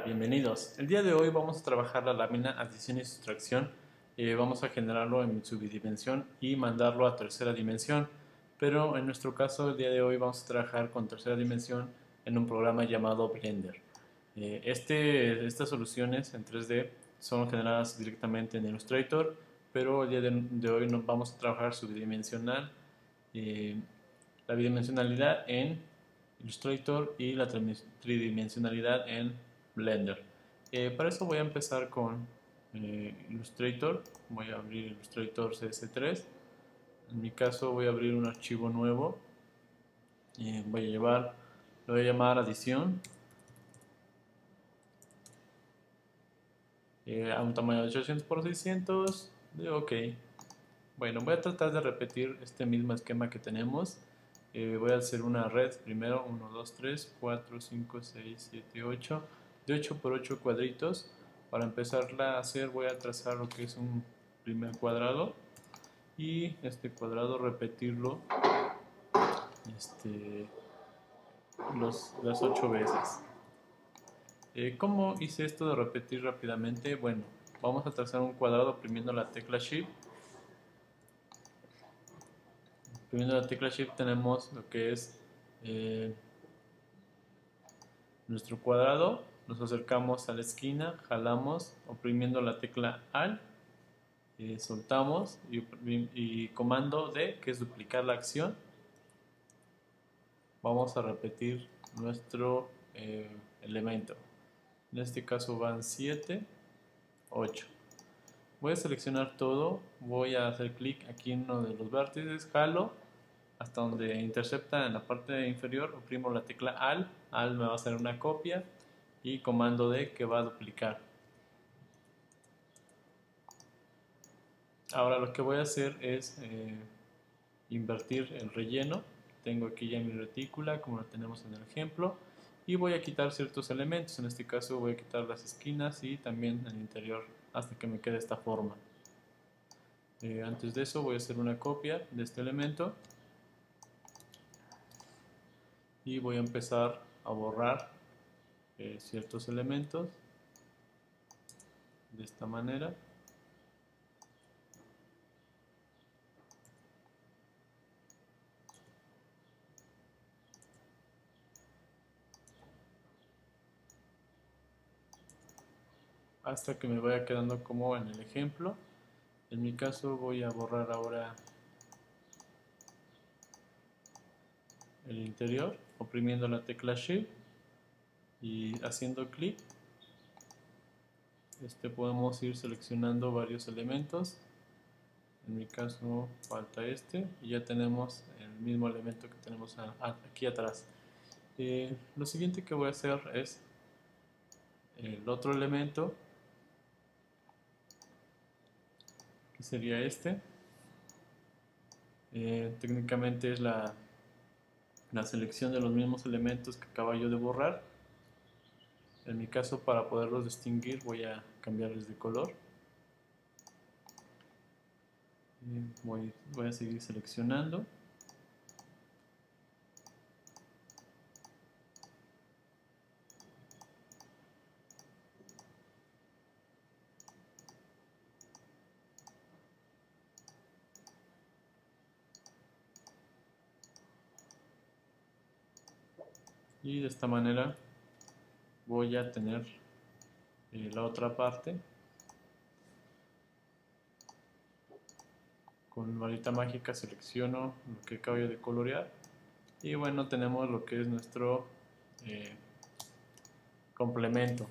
Bienvenidos. El día de hoy vamos a trabajar la lámina adición y sustracción. Eh, vamos a generarlo en su bidimensión y mandarlo a tercera dimensión. Pero en nuestro caso, el día de hoy vamos a trabajar con tercera dimensión en un programa llamado Blender. Eh, este, estas soluciones en 3D son generadas directamente en Illustrator, pero el día de, hoy nos vamos a trabajar su bidimensional, eh, la bidimensionalidad en Illustrator y la tridimensionalidad en Blender. Eh, para eso voy a empezar con eh, Illustrator. Voy a abrir Illustrator CS3. En mi caso voy a abrir un archivo nuevo. Y voy a llevar, lo voy a llamar adición. Eh, a un tamaño de 800 por 600. De ok. Bueno, voy a tratar de repetir este mismo esquema que tenemos. voy a hacer una red primero 1, 2, 3, 4, 5, 6, 7, 8 de 8 por 8 cuadritos. Para empezarla a hacer voy a trazar lo que es un primer cuadrado y este cuadrado repetirlo este, las 8 veces. Eh, ¿Cómo hice esto de repetir rápidamente? Bueno, vamos a trazar un cuadrado oprimiendo la tecla Shift. Oprimiendo la tecla Shift tenemos lo que es eh, nuestro cuadrado nos acercamos a la esquina, jalamos oprimiendo la tecla AL, eh, soltamos y, comando D, que es duplicar la acción. Vamos a repetir nuestro eh, elemento. En este caso van 7, 8. Voy a seleccionar todo, voy a hacer clic aquí en uno de los vértices, jalo hasta donde intercepta en la parte inferior, oprimo la tecla AL, AL me va a hacer una copia, y comando D que va a duplicar. Ahora lo que voy a hacer es eh, invertir el relleno. Tengo aquí ya mi retícula como lo tenemos en el ejemplo y voy a quitar ciertos elementos. En este caso voy a quitar las esquinas y también el interior hasta que me quede esta forma. Eh, antes de eso voy a hacer una copia de este elemento y voy a empezar a borrar eh, ciertos elementos de esta manera. Hasta que me vaya quedando como en el ejemplo. En mi caso voy a borrar ahora el interior oprimiendo la tecla Shift y haciendo clic este podemos ir seleccionando varios elementos. En mi caso falta este y ya tenemos el mismo elemento que tenemos aquí atrás. Eh, lo siguiente que voy a hacer es el otro elemento que sería este. Eh, técnicamente es la, la selección de los mismos elementos que acabo yo de borrar en mi caso, para poderlos distinguir, voy a cambiarles de color. Voy, voy a seguir seleccionando. y de esta manera voy a tener eh, la otra parte con varita mágica selecciono lo que acabo de colorear y bueno tenemos lo que es nuestro eh, complemento.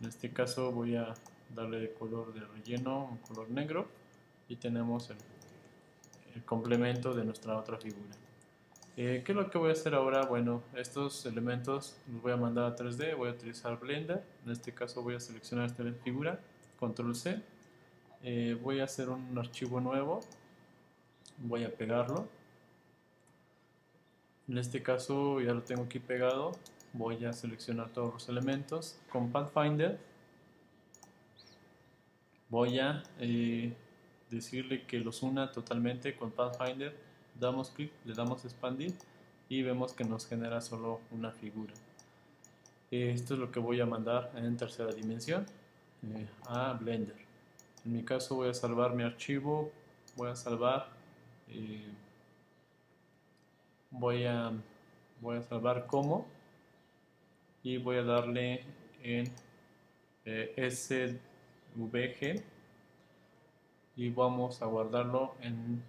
En este caso voy a darle de color de relleno un color negro y tenemos el complemento de nuestra otra figura eh, ¿Qué es lo que voy a hacer ahora? Bueno, estos elementos los voy a mandar a 3D, voy a utilizar Blender, en este caso voy a seleccionar esta figura, Control C, eh, voy a hacer un archivo nuevo, voy a pegarlo, en este caso ya lo tengo aquí pegado, voy a seleccionar todos los elementos, con Pathfinder voy a eh, decirle que los una totalmente con Pathfinder damos clic, le damos expandir y vemos que nos genera solo una figura. Esto es lo que voy a mandar en tercera dimensión eh, a Blender. En mi caso voy a salvar mi archivo, voy a salvar, eh, voy, a, voy a salvar como y voy a darle en eh, SVG y vamos a guardarlo en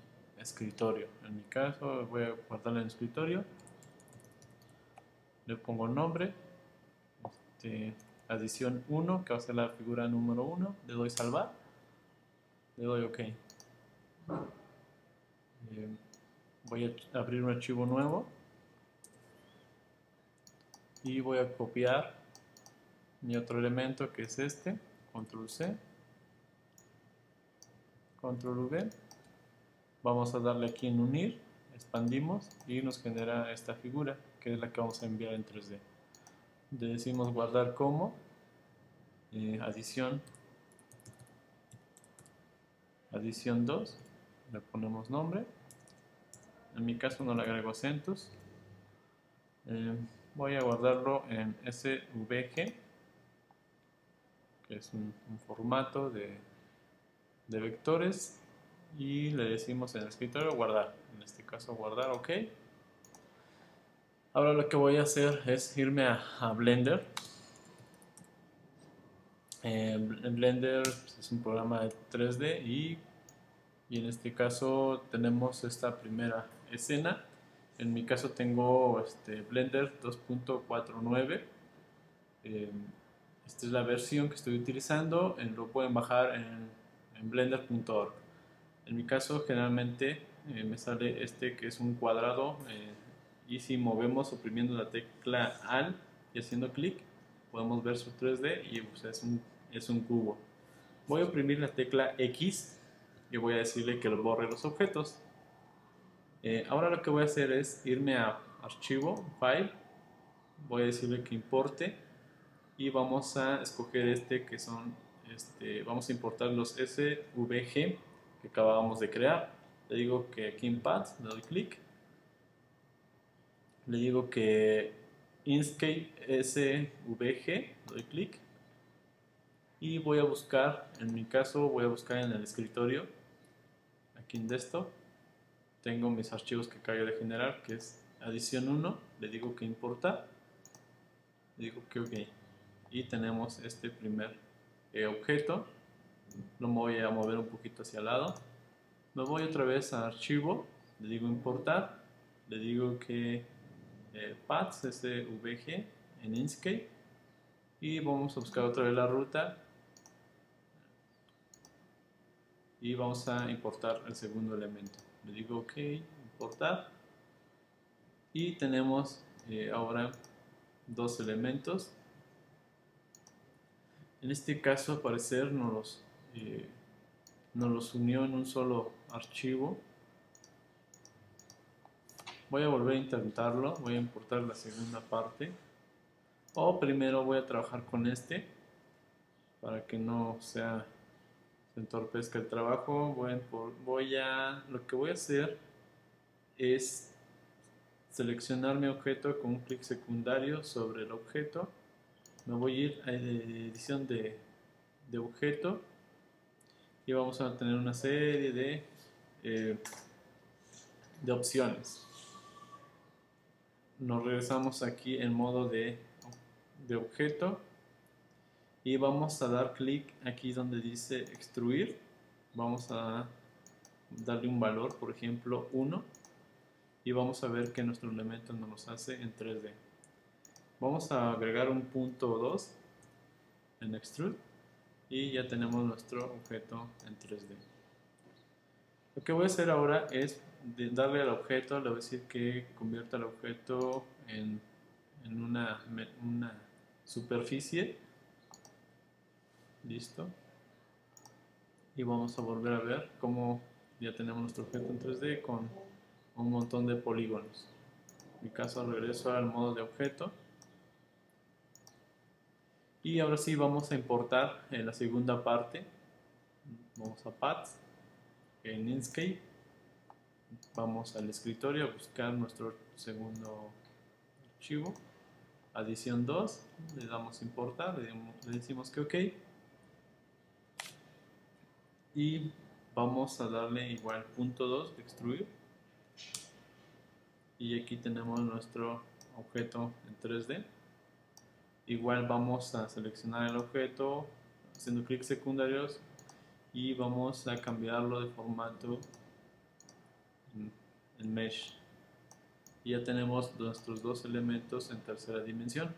escritorio. En mi caso voy a guardarlo en escritorio, le pongo nombre, este, adición 1 que va a ser la figura número 1, le doy salvar. Le doy OK. Eh, voy a abrir un archivo nuevo. Y voy a copiar mi otro elemento que es este, control C, control V, vamos a darle aquí en unir, expandimos y nos genera esta figura que es la que vamos a enviar en 3D. Le decimos guardar como, eh, adición adición 2, le ponemos nombre, en mi caso no le agrego acentos, eh, voy a guardarlo en SVG, que es un, formato de, de, vectores, y le decimos en el escritorio guardar, en este caso guardar, ok. Ahora lo que voy a hacer es irme a, Blender. Eh, Blender es un programa de 3D y y en este caso tenemos esta primera escena. En mi caso tengo este Blender 2.49 eh, esta es la versión que estoy utilizando. Lo pueden bajar en, blender.org en mi caso generalmente eh, me sale este que es un cuadrado y si movemos oprimiendo la tecla AL y haciendo clic podemos ver su 3D y es, un, es un cubo voy a oprimir la tecla X y voy a decirle que borre los objetos. Eh, ahora lo que voy a hacer es irme a archivo, file, voy a decirle que importe y vamos a escoger este que son, este, vamos a importar los SVG que acabamos de crear. Le digo que aquí en Path, le doy clic. Le digo que Inkscape SVG, le doy clic. Y voy a buscar, en mi caso voy a buscar en el escritorio aquí en desktop tengo mis archivos que acabo de generar que es adición 1 le digo que importar le digo que ok y tenemos este primer eh, objeto lo voy a mover un poquito hacia el lado me voy otra vez a archivo le digo importar le digo que eh, paths svg en Inkscape y vamos a buscar otra vez la ruta y vamos a importar el segundo elemento. Le digo OK, importar y tenemos eh, ahora dos elementos. En este caso, al parecer, nos los, eh, nos los unió en un solo archivo. Voy a volver a intentarlo, voy a importar la segunda parte. O primero voy a trabajar con este para que no sea entorpezca el trabajo. Voy, voy a, lo que voy a hacer es seleccionar mi objeto con un clic secundario sobre el objeto. Me voy a ir a edición de objeto y vamos a tener una serie de, eh, de opciones. Nos regresamos aquí en modo de, de objeto. Y vamos a dar clic aquí donde dice extruir. Vamos a darle un valor por ejemplo 1 y vamos a ver que nuestro elemento nos los hace en 3D vamos a agregar un punto 2 en extrude y ya tenemos nuestro objeto en 3D lo que voy a hacer ahora es darle al objeto, le voy a decir que convierta el objeto en, en una, una superficie. Listo. Y vamos a volver a ver cómo ya tenemos nuestro objeto en 3D con un montón de polígonos. En mi caso regreso al modo de objeto y ahora sí vamos a importar en la segunda parte vamos a Paths en Inkscape vamos al escritorio a buscar nuestro segundo archivo adición 2, le damos importar, le, le decimos que ok. Y vamos a darle igual punto 2 de extruir. Y aquí tenemos nuestro objeto en 3D. Igual vamos a seleccionar el objeto haciendo clic secundarios y vamos a cambiarlo de formato en, mesh y ya tenemos nuestros dos elementos en tercera dimensión.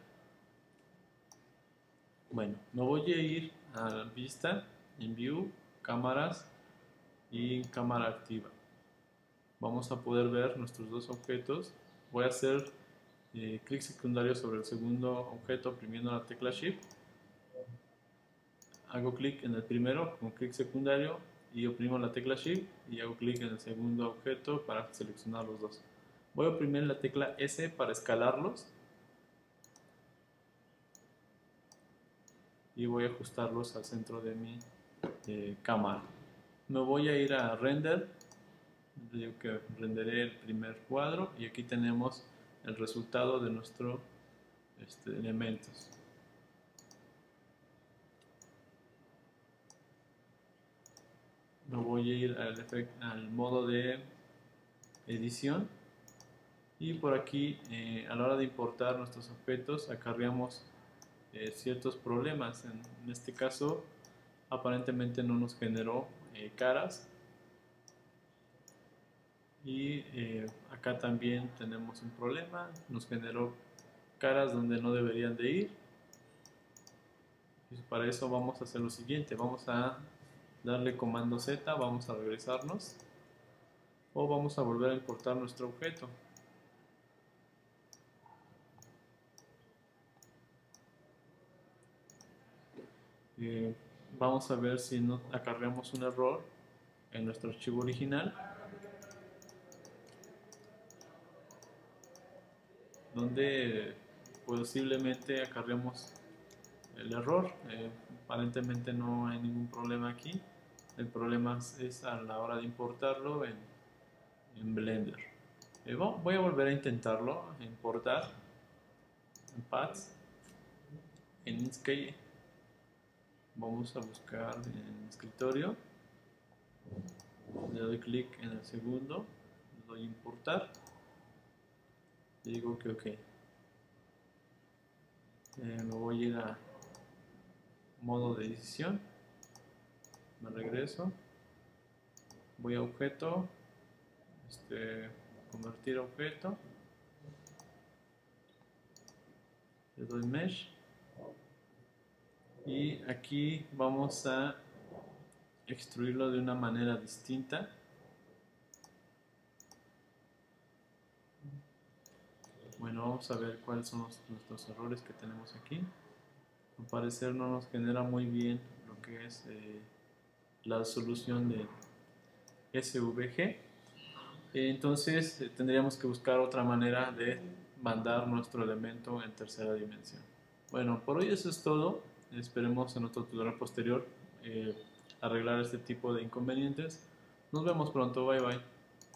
Bueno, me voy a ir a vista, en view, cámaras y cámara activa. Vamos a poder ver nuestros dos objetos. Voy a hacer eh, clic secundario sobre el segundo objeto oprimiendo la tecla Shift. Hago clic en el primero con clic secundario y oprimo la tecla Shift y hago clic en el segundo objeto para seleccionar los dos. Voy a oprimir la tecla S para escalarlos. Y voy a ajustarlos al centro de mi eh, cámara. Me voy a ir a render. Digo que renderé el primer cuadro y aquí tenemos el resultado de nuestros este, elementos. Me voy a ir al, al modo de edición. Y por aquí eh, a la hora de importar nuestros objetos acarreamos eh, ciertos problemas. En, este caso aparentemente no nos generó eh, caras y acá también tenemos un problema. Nos generó caras donde no deberían de ir. Y para eso vamos a hacer lo siguiente. Vamos a darle comando Z vamos a regresarnos o vamos a volver a importar nuestro objeto. Eh, vamos a ver si no acarreamos un error en nuestro archivo original donde posiblemente acarreamos el error. Eh, aparentemente no hay ningún problema aquí. El problema es a la hora de importarlo en, Blender. Eh, voy a volver a intentarlo importar en Paths en Inkscape vamos a buscar en escritorio. Le doy clic en el segundo le doy importar digo que ok. Eh, me voy a ir a modo de decisión. Me regreso. Voy a objeto. Este, convertir objeto. Le doy mesh. Y aquí vamos a extruirlo de una manera distinta bueno vamos a ver cuáles son nuestros errores que tenemos aquí. Al parecer no nos genera muy bien lo que es eh, la solución de SVG entonces eh, tendríamos que buscar otra manera de mandar nuestro elemento en tercera dimensión. Bueno por hoy eso es todo. Esperemos en otro tutorial posterior eh, arreglar este tipo de inconvenientes. Nos vemos pronto, bye bye.